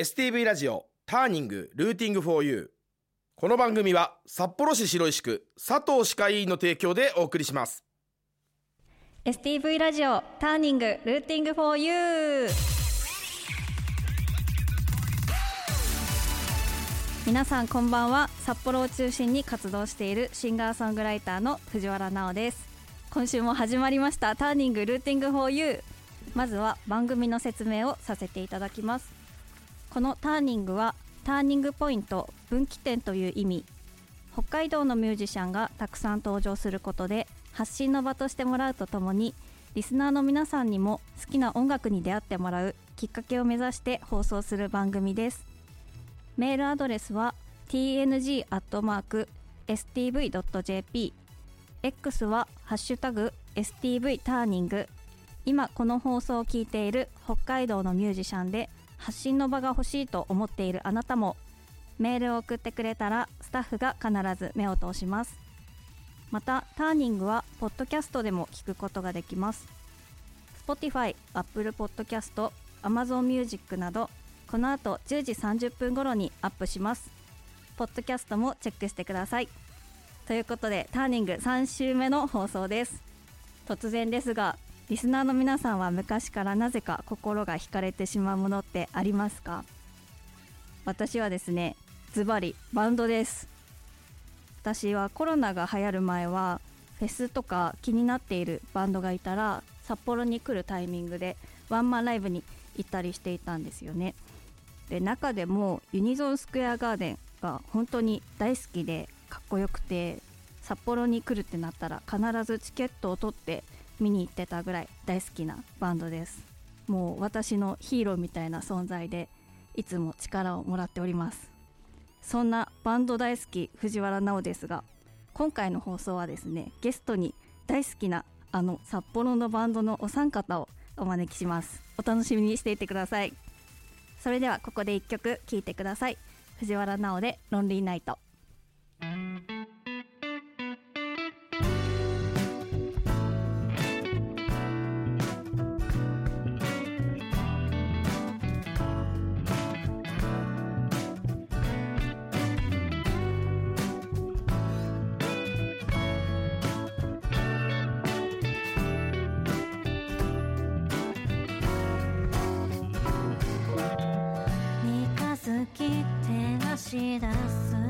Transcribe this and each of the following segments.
STV ラジオターニングルーティングフォーユーこの番組は札幌市白石区佐藤歯科医院の提供でお送りします。STV ラジオターニングルーティングフォーユー皆さんこんばんは。札幌を中心に活動しているシンガーソングライターの藤原奈緒です。今週も始まりましたターニングルーティングフォーユーまずは番組の説明をさせていただきます。このターニングはターニングポイント分岐点という意味。北海道のミュージシャンがたくさん登場することで発信の場としてもらうとともにリスナーの皆さんにも好きな音楽に出会ってもらうきっかけを目指して放送する番組です。メールアドレスは tng.stv.jp X はハッシュタグ STV ターニング今この放送を聞いている北海道のミュージシャンで発信の場が欲しいと思っているあなたもメールを送ってくれたらスタッフが必ず目を通します。またターニングはポッドキャストでも聞くことができます。Spotify、Apple Podcast、Amazon Music などこの後10時30分頃にアップします。ポッドキャストもチェックしてください。ということでターニング3週目の放送です。突然ですがリスナーの皆さんは昔からなぜか心が惹かれてしまうものってありますか？私はですねズバリバンドです。私はコロナが流行る前はフェスとか気になっているバンドがいたら札幌に来るタイミングでワンマンライブに行ったりしていたんですよね。で中でもユニゾンスクエアガーデンが本当に大好きでかっこよくて札幌に来るってなったら必ずチケットを取って見に行ってたぐらい大好きなバンドです。もう私のヒーローみたいな存在でいつも力をもらっております。そんなバンド大好き藤原奈緒ですが今回の放送はですねゲストに大好きなあの札幌のバンドのお三方をお招きします。お楽しみにしていてください。それではここで1曲聴いてください。藤原奈緒でロンリーナイトし出す冷え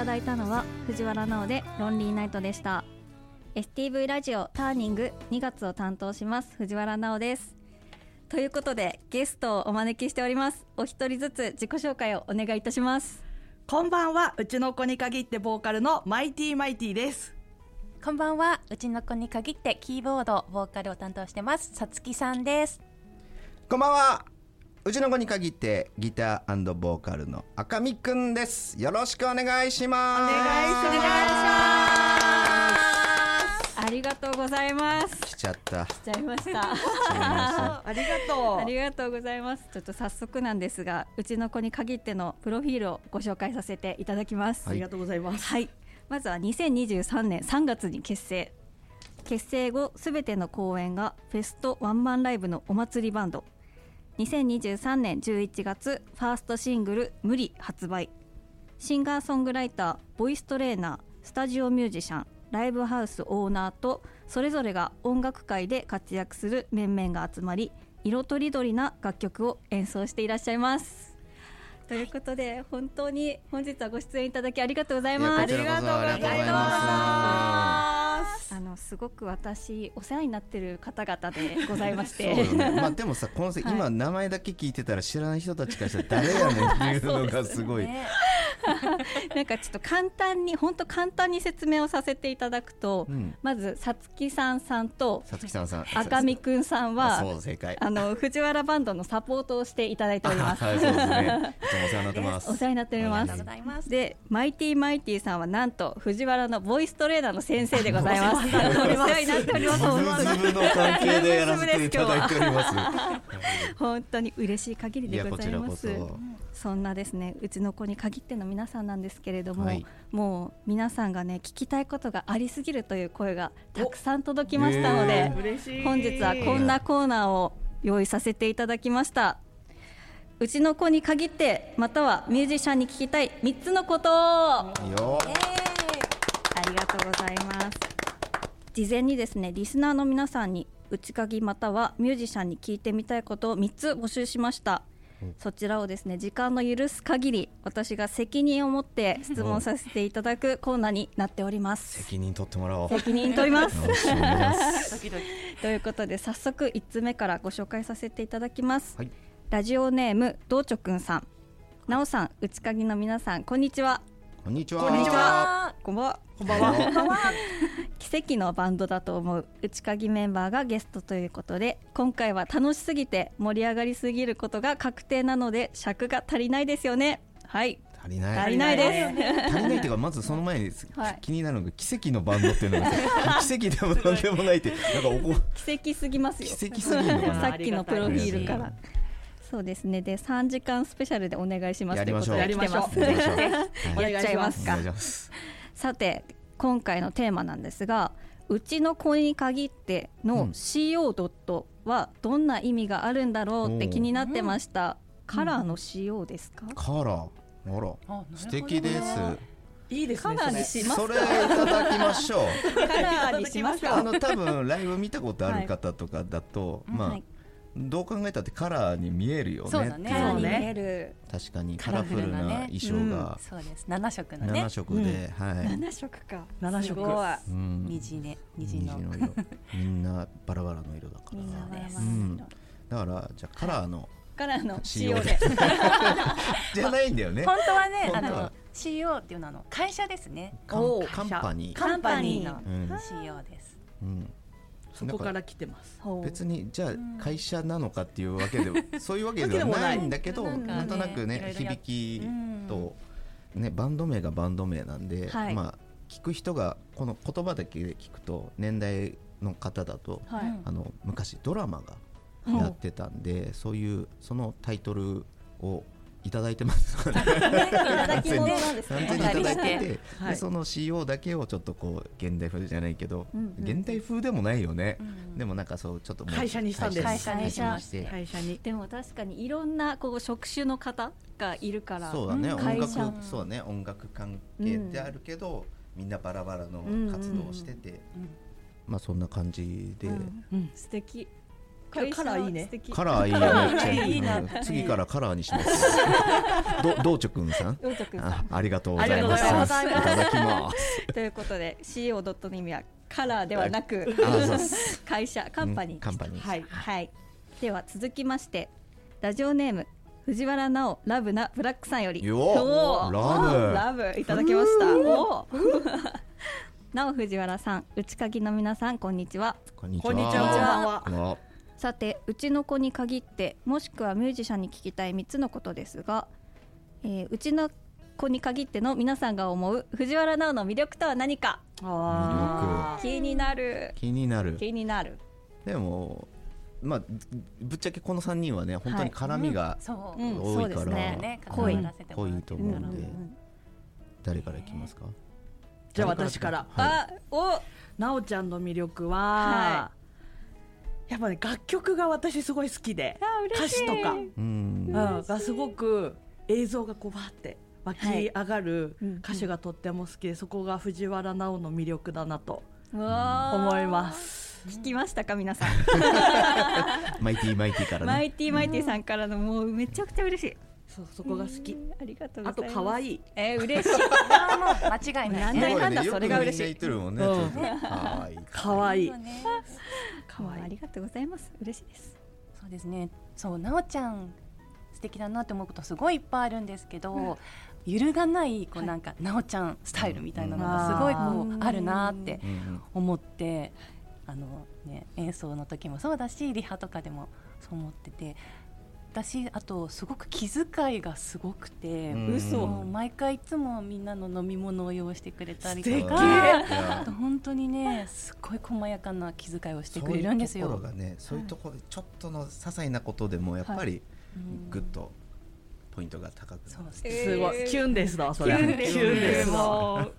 ただいたのは藤原直でロンリーナイトでした。STV ラジオターニング2月を担当します藤原直です。ということでゲストをお招きしております。お一人ずつ自己紹介をお願いいたします。こんばんはうちの子に限ってボーカルのマイティマイティです。こんばんはうちの子に限ってキーボードボーカルを担当してますさつきさんです。こんばんは。うちの子に限ってギターボーカルの赤見くんです。よろしくお願いします。お願いしありがとうございます。来ちゃった。来ちゃいました。すいまありがとう。ありがとうございます。ちょっと早速なんですがうちの子に限ってのプロフィールをご紹介させていただきます。ありがとうございます。はい、まずは2023年3月に結成。結成後すべての公演がフェストワンマンライブのお祭りバンド2023年11月ファーストシングル「無理」発売シンガーソングライターボイストレーナースタジオミュージシャンライブハウスオーナーとそれぞれが音楽界で活躍する面々が集まり色とりどりな楽曲を演奏していらっしゃいます。ということで本当に本日はご出演いただきありがとうございます。ありがとうございますあのすごく私お世話になってる方々でございまし そうてよね。まあでもさ、このさ、はい今名前だけ聞いてたら知らない人たちからしたら誰やねんっていうのがすごい。ね なんかちょっと簡単に本当簡単に説明をさせていただくと、うん。まずさつきさんさんとさつきさんさん。赤見くんさんはそう正解。あの藤原バンドのサポートをしていただいております。はい、そうですね。いつもお世話になってます。お世話になっておりますありがとうご。ざいますでマイティマイティさんはなんと藤原のボイストレーナーの先生でございます。お世なっております。ズブズブの関係でやらせていただいております。本当に嬉しい限りでごこちらこざいます。そ。そんなですねうちの子に限っての皆さんなんですけれども、はいもう皆さんがね聞きたいことがありすぎるという声がたくさん届きましたので、嬉しい本日はこんなコーナーを用意させていただきましたうちの子に限ってまたはミュージシャンに聞きたい3つのことあよ。りがとうございます事前にですねリスナーの皆さんに内鍵またはミュージシャンに聞いてみたいことを3つ募集しました。そちらをですね時間の許す限り私が責任を持って質問させていただくコーナーになっております。責任取ってもらおう。責任取ります。ということで早速1つ目からご紹介させていただきます、はい。ラジオネームどうちょくんさん。なおさん内鍵の皆さんこんにちは。こんにちは。こんにちは。こんばんは。こんばんは 奇跡のバンドだと思う。内鍵メンバーがゲストということで今回は楽しすぎて盛り上がりすぎることが確定なので尺が足りないですよね。はい。足りない。足りないです。足りないっていうかまずその前に、はい。気になるのが奇跡のバンドっていうのがさ奇跡でもなんでもないってなんかおこ奇跡すぎますよ。奇跡すぎるのかな。さっきのプロフィールかあらそうですね。で3時間スペシャルでお願いしますやりましょう。ということでやりましょう。はい やっちゃいますか。お願いします。さて今回のテーマなんですがうちの子に限ってのうん。CO ドットはどんな意味があるんだろうって気になってました、カラーの CO ですか、カラー。あら。素敵です。いいですねカラーにしますそれいただきましょう。カラーにしますか？あの多分ライブ見たことある方とかだと、まあ、はいどう考えたってカラーに見えるよねそうだね。カラーに見そうねえる。確かにカカラフルな衣装が。そうです。七色のね。7色で、はい、7色か。七色。すごい。うん。虹ね。虹虹の。の色。みんなバラバラの色だから。みんなバラバラうん。の色だからじゃあカラーのカラーの CO で。で。じゃないんだよね。本当はねあの CO っていうのはあの会社ですね。カンおーカンパニー、カンパニーのうん。CO です。うん、そこから来てます。別にじゃあ会社なのかっていうわけではそういうわけではないんだけどなんとなくね響きと、ね、バンド名がバンド名なんで、はい。まあ聞く人がこの言葉だけで聞くと年代の方だとあの昔ドラマがやってたんで、そういうそのタイトルをいただいてます。ので完ね。全にいただいてて、はい。でその CO だけをちょっとこう現代風じゃないけど、うんうん。現代風でもないよね、うんでもなんかそうちょっと会社にしたんです。会社にしまして。会社にでも確かにいろんなこう職種の方がいるからそうだね、ん音楽会社そうだね。音楽関係であるけど、みんなバラバラの活動をしてて、まあそんな感じで、うんうん。素敵カラーいいね。カラーいいよねいいな。う ん次からカラーにします。ど道直くんさん？道徳さん。あありがとうございます。ありがとうございいただきます。ということで CO ドットの意味はカラーではなく会社カンパニー。うんカンパニー。はいはい。では続きましてラジオネーム藤原直ラブなブラックさんより。よおー。ラブ。ラブ。いただきました。おー。なお藤原さん内鍵の皆さんこんにちは。こんにちこんにちはさてうちの子に限ってもしくはミュージシャンに聞きたい3つのことですが、えーうちの子に限っての皆さんが思う藤原直の魅力とは何か？あ気になる。気になる。気になる。でもまあぶっちゃけこの3人はね本当に絡みがそう、うん多いからそうですね。ね濃いと思うんで。うん誰からいきますか？じゃあ私から。あお。なおちゃんの魅力は、はやっぱね楽曲が私すごい好きで歌詞とか、うん。うん、がすごく映像がこうバーって湧き上がる歌詞がとっても好きで、そこが藤原直の魅力だなとうわー。思います。聞きましたか皆さん。マイティマイティからね。マイティマイティさんからのもうめちゃくちゃ嬉しいそうそこが好き。ありがとうごあざいます。と可愛い。えー、嬉しい。あーもう間違いない。なんねだかんだ。それが嬉しいよくみんな言ってるもんねうん。ちょっとはい。可愛い。可愛い。ありがとうございます。嬉しいです。そうですね。そうなおちゃん素敵だなって思うことすごいいっぱいあるんですけど、揺るがないこうなんか、なおちゃんスタイルみたいなのがすごいこうあるなって思ってあの、ね、演奏の時もそうだしリハとかでもそう思ってて私あとすごく気遣いがすごくて、うん。嘘毎回いつもみんなの飲み物を用意してくれたりといかやあと本当にねすっごい細やかな気遣いをしてくれるんですよ。そういうところがねそういうところちょっとの些細なことでもやっぱりうん。グッとポイントが高くなる。そうです。えー。すごい、キュンです。だそれ。キュンです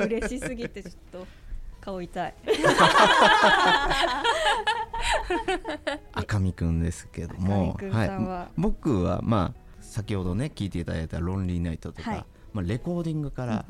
嬉しすぎてちょっと顔痛い 赤見くんですけどもは。僕はまあ先ほどね聞いていただいた「ロンリーナイト」とか、はい。まあ、レコーディングから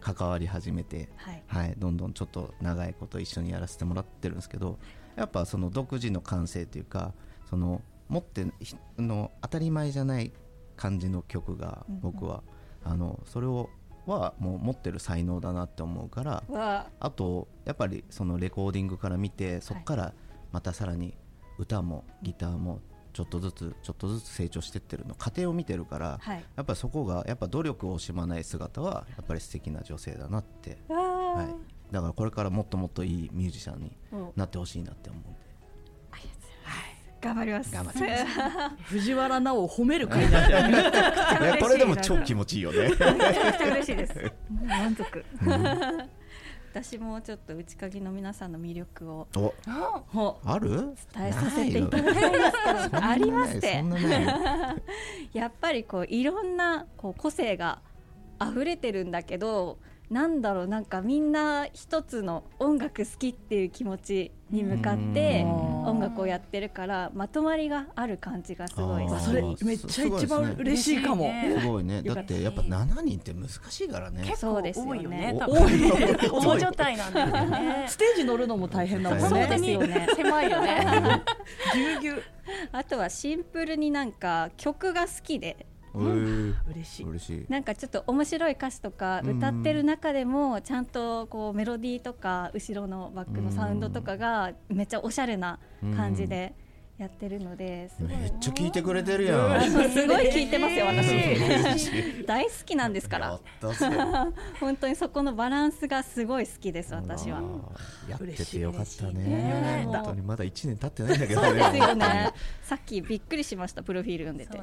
関わり始めて、はい。はい、どんどんちょっと長いこと一緒にやらせてもらってるんですけどやっぱその独自の感性というかその持ってひの当たり前じゃない感じの曲が僕は、あのそれをはもう持ってる才能だなって思うからわあ。とやっぱりそのレコーディングから見てそこからまたさらに歌もギターもちょっとずつちょっとずつ成長してってるの。過程を見てるからはい。やっぱりそこがやっぱ努力を惜しまない姿はやっぱり素敵な女性だなって、わはい、だからこれからもっともっといいミュージシャンになってほしいなって思うんで。頑張ります。頑張って藤原直を褒める会になってる。い。やこれでも超気持ちいいよね。めちゃくちゃ嬉しいです。満足。私もちょっと内鍵の皆さんの魅力をある？伝えさせていただきたいんですけど、ありますって やっぱりこういろんなこう個性が溢れてるんだけど、なんだろうなんかみんな一つの音楽好きっていう気持ちに向かってうん音楽をやってるからまとまりがある感じがすごいあーあそれめっちゃ一番嬉しいかも。すごいねよかっただってやっぱ7人って難しいからね結構そうですよね多いよね。お多多い分大所帯なんですよね。ステージ乗るのも大変だもんそうね。ですよね。狭いよね。ぎゅうぎゅう。あとはシンプルになんか曲が好きで嬉しい。嬉しい。なんかちょっと面白い歌詞とかうん。歌ってる中でもちゃんとこうメロディーとか後ろのバックのサウンドとかがめっちゃおしゃれな感じでやってるのですごい。めっちゃ聞いてくれてるやん。すごい聞いてますよ嬉私。大好きなんですかやら本当にそこのバランスがすごい好きです私は。やっててよかったね。ね。本当に。まだ1年経ってないんだけどそうですよ本ねさっきびっくりしましたプロフィール読んでて。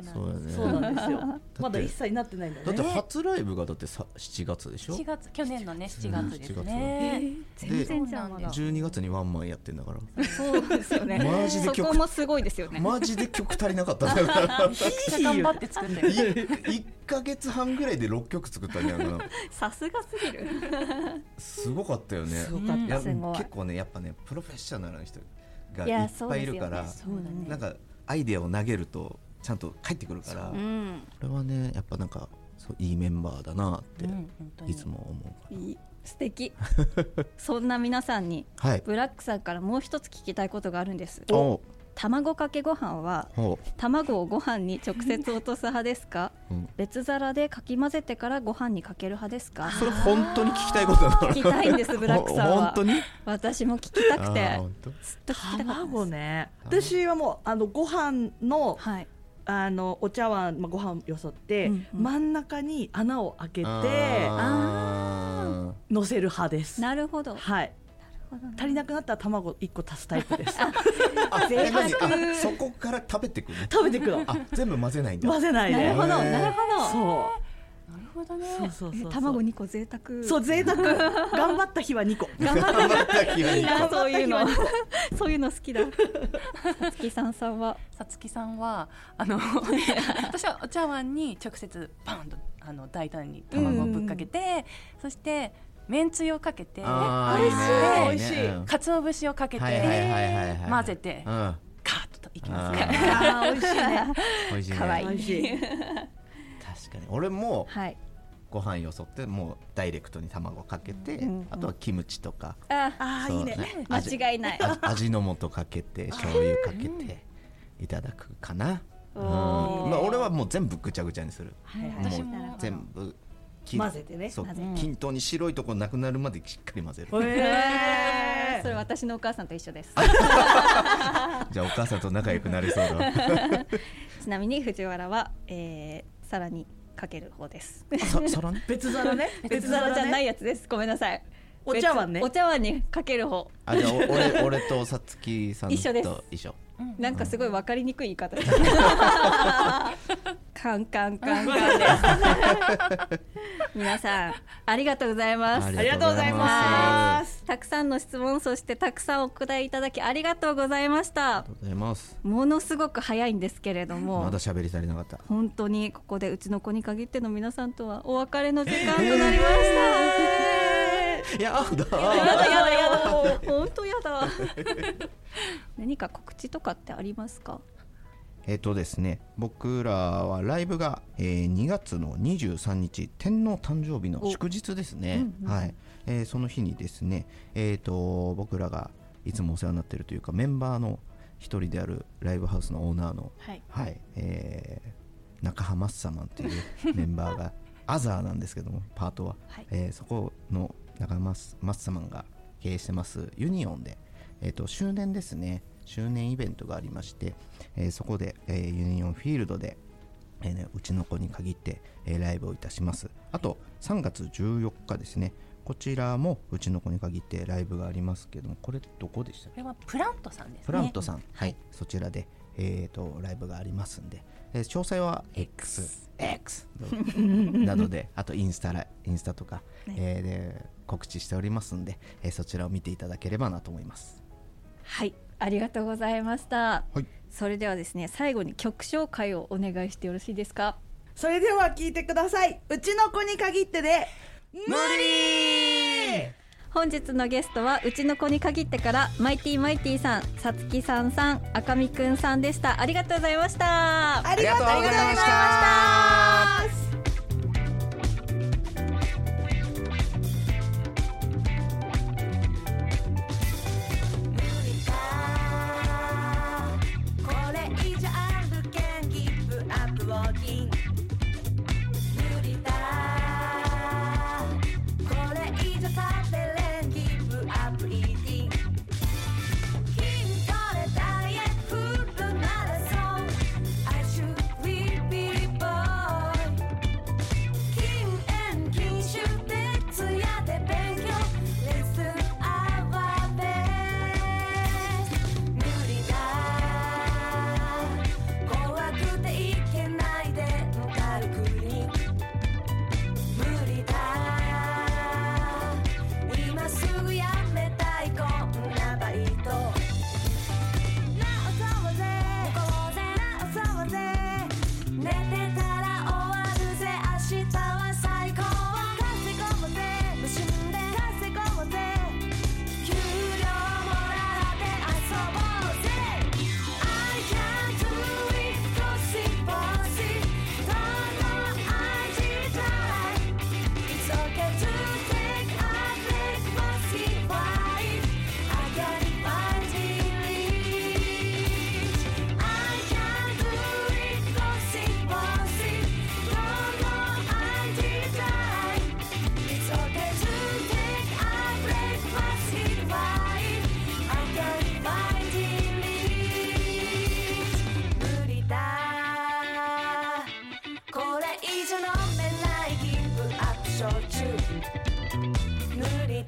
そうなんですよ。まだ一切なってないんだだってね。初ライブがだってさ7月でしょ？7月去年のね7月ですね。全然じゃんまだ12月にワンマンやってんだから。そうですよね。マジで曲そこもすごいですよね。マジで曲足りなかったんだからめっちゃ頑張って作ったよ。1か月半ぐらいで6曲作ったんじゃな。いかなさすがすぎる。すごかったよね。結構ねやっぱねプロフェッショナルな人がいっぱいいるから、なんかアイデアを投げるとちゃんと返ってくるから、こうん。れはねやっぱなんかそういいメンバーだなっていつも思うから、素敵。そんな皆さんにはい。ブラックさんからもう一つ聞きたいことがあるんです。お卵かけご飯はほ卵をご飯に直接落とす派ですか？う、うん、別皿でかき混ぜてからご飯にかける派ですか？それ本当に聞きたいことなの？聞きたいんですブラックさんは。本当に？私も聞きたくて。ずっと聞きたかったです。卵ね。私はもうあのご飯のはい。あのお茶碗、まあ、ご飯よそって、うんうん。真ん中に穴を開けてあ乗せる派です。なるほど。はい足りなくなったら卵1個足すタイプです。ーあ贅沢。そこから食べてくの？食べてくの。あ全部混ぜないんだ。混ぜないでなるほどなるほど。そなるほどね。うそうそう卵2個贅沢。そう贅沢。頑張った日は2個。頑張った気がいいなそういうの。そういうの好きだ。さつきさんさんは？さつきさんはあの 私はお茶碗に直接パンとあの大胆に卵をぶっかけて、そしてめんつゆをかけて美味しい。いね美味しいうん鰹節をかけて、はいはいはいはいはい。混ぜてうん。カーッといきます。あね。あー美味しいね。美味しいね。かわい。い美味しい確かに。俺もはい。ご飯よそってもうダイレクトに卵かけて、うんうん。あとはキムチとか。あああいいね。味間違いない。あ味の素かけて醤油かけていただくかな、うんまあ、俺はもう全部ぐちゃぐちゃにする全部き混ぜてね。均等に白いとこなくなるまでしっかり混ぜる。へ それ私のお母さんと一緒です。じゃあお母さんと仲良くなりそうだ。わ ちなみに藤原は、えー、さらにかける方です。さ皿ね別皿ね。別皿じゃないいやつです。ごめんなさい。お茶碗ね。別お茶碗にかける方。あじゃあお俺俺とさつきさんと一緒。です。一緒なんかすごい分かりにくい言い方カンカンカンカンです。皆さんありがとうございます。ありがとうございます。たくさんの質問そしてたくさんお答えいただきありがとうございました。ありがとうございます。ものすごく早いんですけれども。まだ喋り足りなかった。本当にここでうちの子に限っての皆さんとはお別れの時間となりました、やだ。やだやだやだ。本当やだ。何か告知とかってありますか？えっ、とですね僕らはライブが、えー2月の23日天皇誕生日の祝日ですね、はい。えーその日にですね、えー、と僕らがいつもお世話になっているというかメンバーの一人であるライブハウスのオーナーの、はい。はいえー中浜マッサマンという メンバーがアザーなんですけどもパートは、はい。えーそこの中浜マッサマンが経営してますユニオンで、えー、と周年ですね周年イベントがありまして、えーそこで、えーユニオンフィールドで、えーねうちの子に限って、えーライブをいたします。あと3月14日ですね。こちらもうちの子に限ってライブがありますけどもこれどこでしたこれはプラントさんですね。プラントさん、はい、そちらで、えー、とライブがありますんで、えー詳細は X、X などで、あとインスタラインスタとか、えーで告知しておりますんで、えーそちらを見ていただければなと思います。はいありがとうございました、はい。それではですね最後に曲紹介をお願いしてよろしいですか？それでは聞いてください。うちの子に限ってで。無理！本日のゲストはうちの子に限ってからマイティマイティさんさつきさんさん赤みくんさんでした。ありがとうございました。ありがとうございました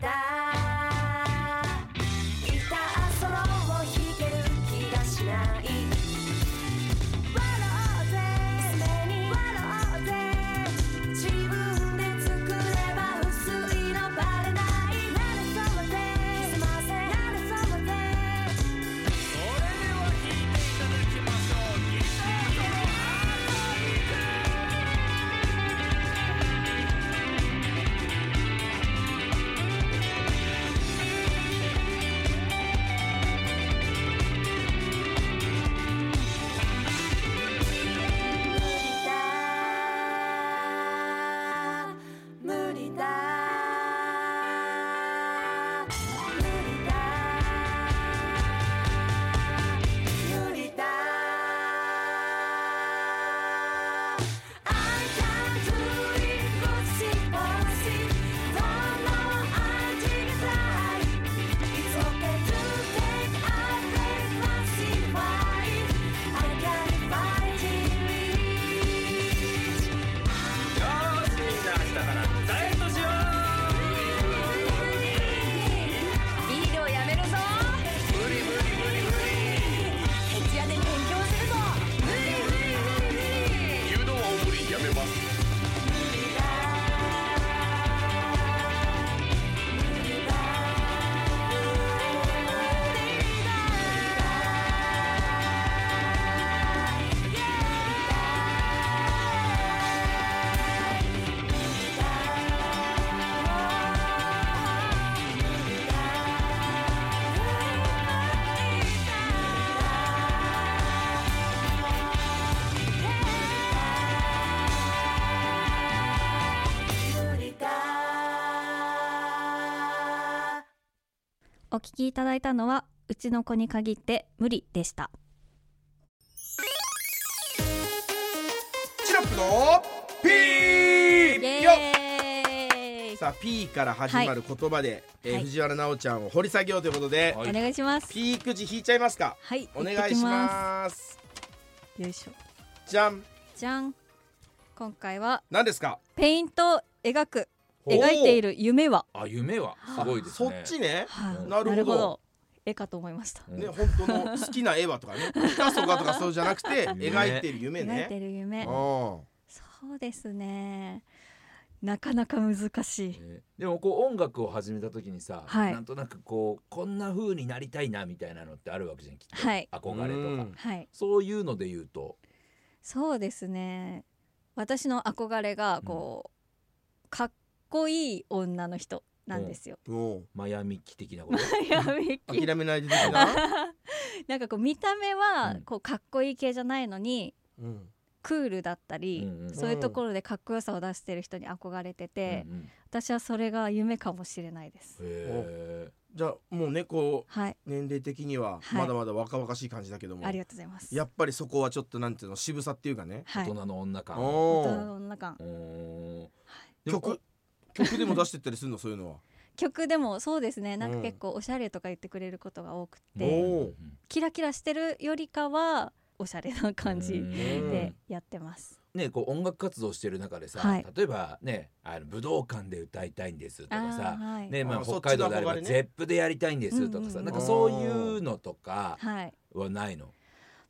libertad. お聞きいただいたのはうちの子に限って無理でした。チラップのピーさあ P から始まる言葉で、えーはい。藤原奈緒ちゃんを掘り下げようということで、お願いします。ピーくじ引いちゃいますか。はいお願いします。す。よいしょ。じゃん。じゃん。今回は何ですか？ペイントを描く描いている夢は。あ夢は。すごいですね。そっちね。はい。なるほど。絵かと思いました。うんね本当の好きな絵はとかね。ピカソがとかそうじゃなくて夢。描いてる夢描いてね。る夢。うん。そうですね。なかなか難しい。ね。でもこう音楽を始めた時にさ、はい。なんとなくこうこんな風になりたいなみたいなのってあるわけじゃんきっと、はい。憧れとか。うん。はい。そういうので言うと。そうですね。私の憧れがこう、かっこいい女の人なんですよ。マヤミッキ的なこと？やめき諦めないで的な、なんかこう見た目はうん。こうかっこいい系じゃないのにうん。クールだったり、うんうんそういうところでかっこよさを出してる人に憧れてて、うんうん。私はそれが夢かもしれないです。へじゃあもうねこうはい、年齢的にははい。まだまだ若々しい感じだけども、ありがとうございます。やっぱりそこはちょっとなんていうの渋さっていうかね、はい、ー大人の女感。大人の女感。曲？曲でも出してったりするの？そういうのは。曲でもそうですね。なんかうん結構おしゃれとか言ってくれることが多くおて、ー。キラキラしてるよりかはおしゃれな感じうん。でやってます。ねこう音楽活動してる中でさ、はい。例えばねあの武道館で歌いたいんですとかさはい。ねまあ、あ北海道であればゼップでやりたいんですとかさ、うんうんうん。なんかそういうのとかはい、はないの？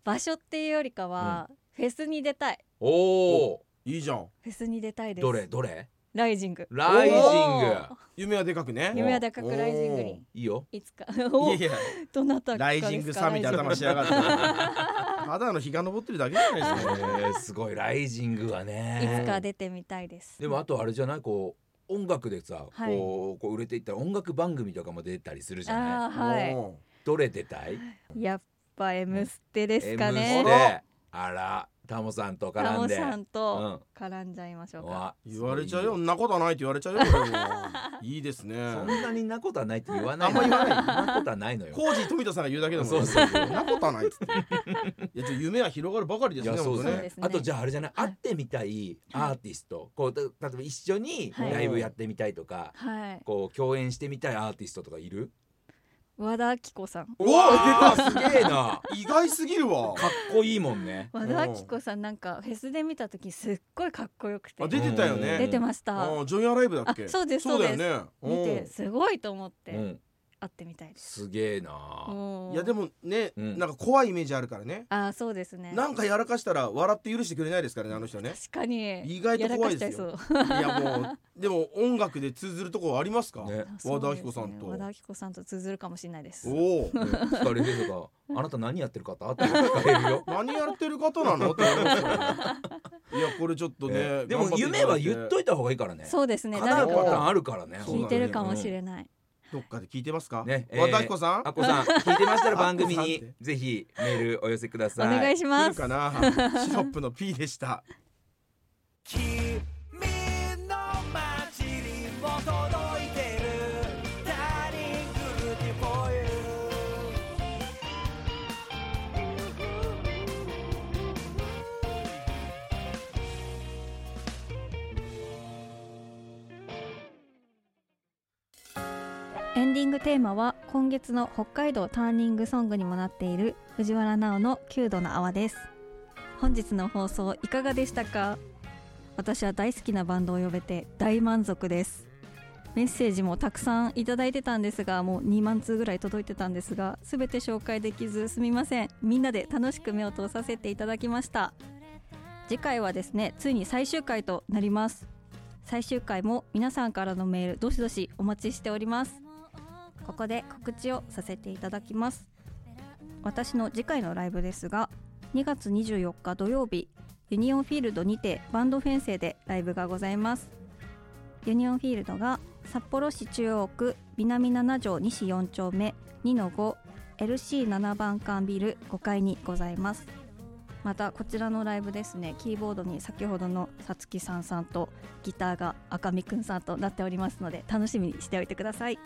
場所っていうよりかは、フェスに出たい。おおいいじゃん。フェスに出たいです。どれ？どれ？ライジング。ライジング。夢はでかくね。夢はでかくライジングに。いいよ。いつか。いおやいや。どなたかライジングさみたいな頭しやがって。ただの日が昇ってるだけじゃないですか。えーすごいライジングはいねつか出てみたいです。でもあとあれじゃない？こう音楽でさ、はい。こうこう売れていったら音楽番組とかも出たりするじゃない？はおどれ出たい？いやっぱ M ステですか M ねステ。あらタモさんとタ絡んで。モさんと絡んじゃいましょうか、わ言われちゃうよ。そんなことはないって言われちゃうよ。いいですね。そんなになことはないって言わないあんま言わない。なことはないのよ。コー富田さんが言うだけでも。そうそうそんなことはないっつっていや夢は広がるばかりですねそうね。ね。あとじゃああれじゃない、はい。会ってみたいアーティスト、こうた例えば一緒にはい。ライブやってみたいとか、はい。こう共演してみたいアーティストとかいる？和田アキ子さん。うわ出たすげえな。意外すぎるわ。かっこいいもんね。和田アキ子さんなんかフェスで見た時すっごいかっこよくて。あ出てたよね。出てました。あジョイアンライブだっけ？あそうですそうだよね。見てうんすごいと思って。うん会ってみたいです、すげえな。うんいやでもね、うん。なんか怖いイメージあるからね。あそうですね。なんかやらかしたら笑って許してくれないですからねあの人ね。確かに。意外と怖いですよ。やらかしちゃいそう。いやもうでも音楽で通ずるところありますか、ね。和田アキ子さんと。和田アキ子さんと通ずるかもしれないです。おお。ね聞かれるとかあなた何やってる方？って聞かれるよ。何やってる方なの？って思いますいやこれちょっとね、ね。でも夢は言っといた方がいいからね。そうですね。叶う誰かパターンあるからねそうだね。聞いてるかもしれない、どっかで聞いてますか、ねえー和田アキ子さん？あこさん聞いてましたら番組にぜひメールお寄せください。お願いし来ます。るかな？シロップの P でしたディングテーマは今月の北海道ターニングソングにもなっている藤原奈の9度の泡です。本日の放送いかがでしたか？私は大好きなバンドを呼べて大満足です。メッセージもたくさんいただいてたんですがもう2万通ぐらい届いてたんですが全て紹介できずすみません。みんなで楽しく目を通させていただきました。次回はですねついに最終回となります。最終回も皆さんからのメールどしどしお待ちしております。ここで告知をさせていただきます。私の次回のライブですが2月24日土曜日ユニオンフィールドにてバンド編成でライブがございます。ユニオンフィールドが札幌市中央区南7条西4丁目2の 5LC7 番館ビル5階にございます。またこちらのライブですねキーボードに先ほどのさつきさんさんとギターが赤見くんさんとなっておりますので楽しみにしておいてください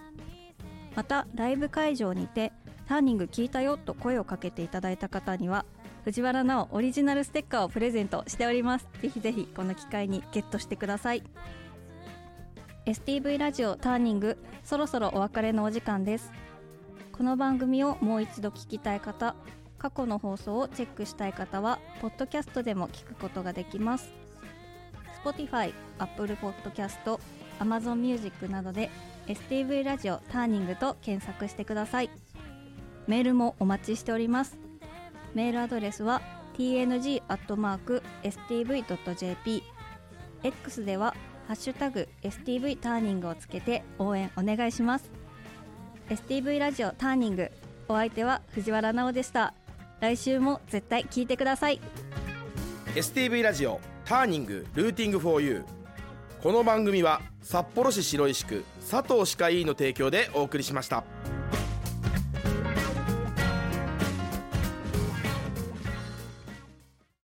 またライブ会場にて「ターニング聞いたよ」と声をかけていただいた方には藤原直オリジナルステッカーをプレゼントしております。ぜひぜひこの機会にゲットしてください。STV ラジオターニングそろそろお別れのお時間です。この番組をもう一度聞きたい方過去の放送をチェックしたい方はポッドキャストでも聞くことができます。Spotify、Apple Podcast、Amazon Music などで STV ラジオターニングと検索してください。メールもお待ちしております。メールアドレスは tng.stv.jp X では「ハッシュタグ #STV ターニング」をつけて応援お願いします。STV ラジオターニング。お相手は藤原直でした。来週も絶対聞いてください。STV ラジオターニングルーティングフォーユー。この番組は札幌市白石区佐藤歯科医院の提供でお送りしました。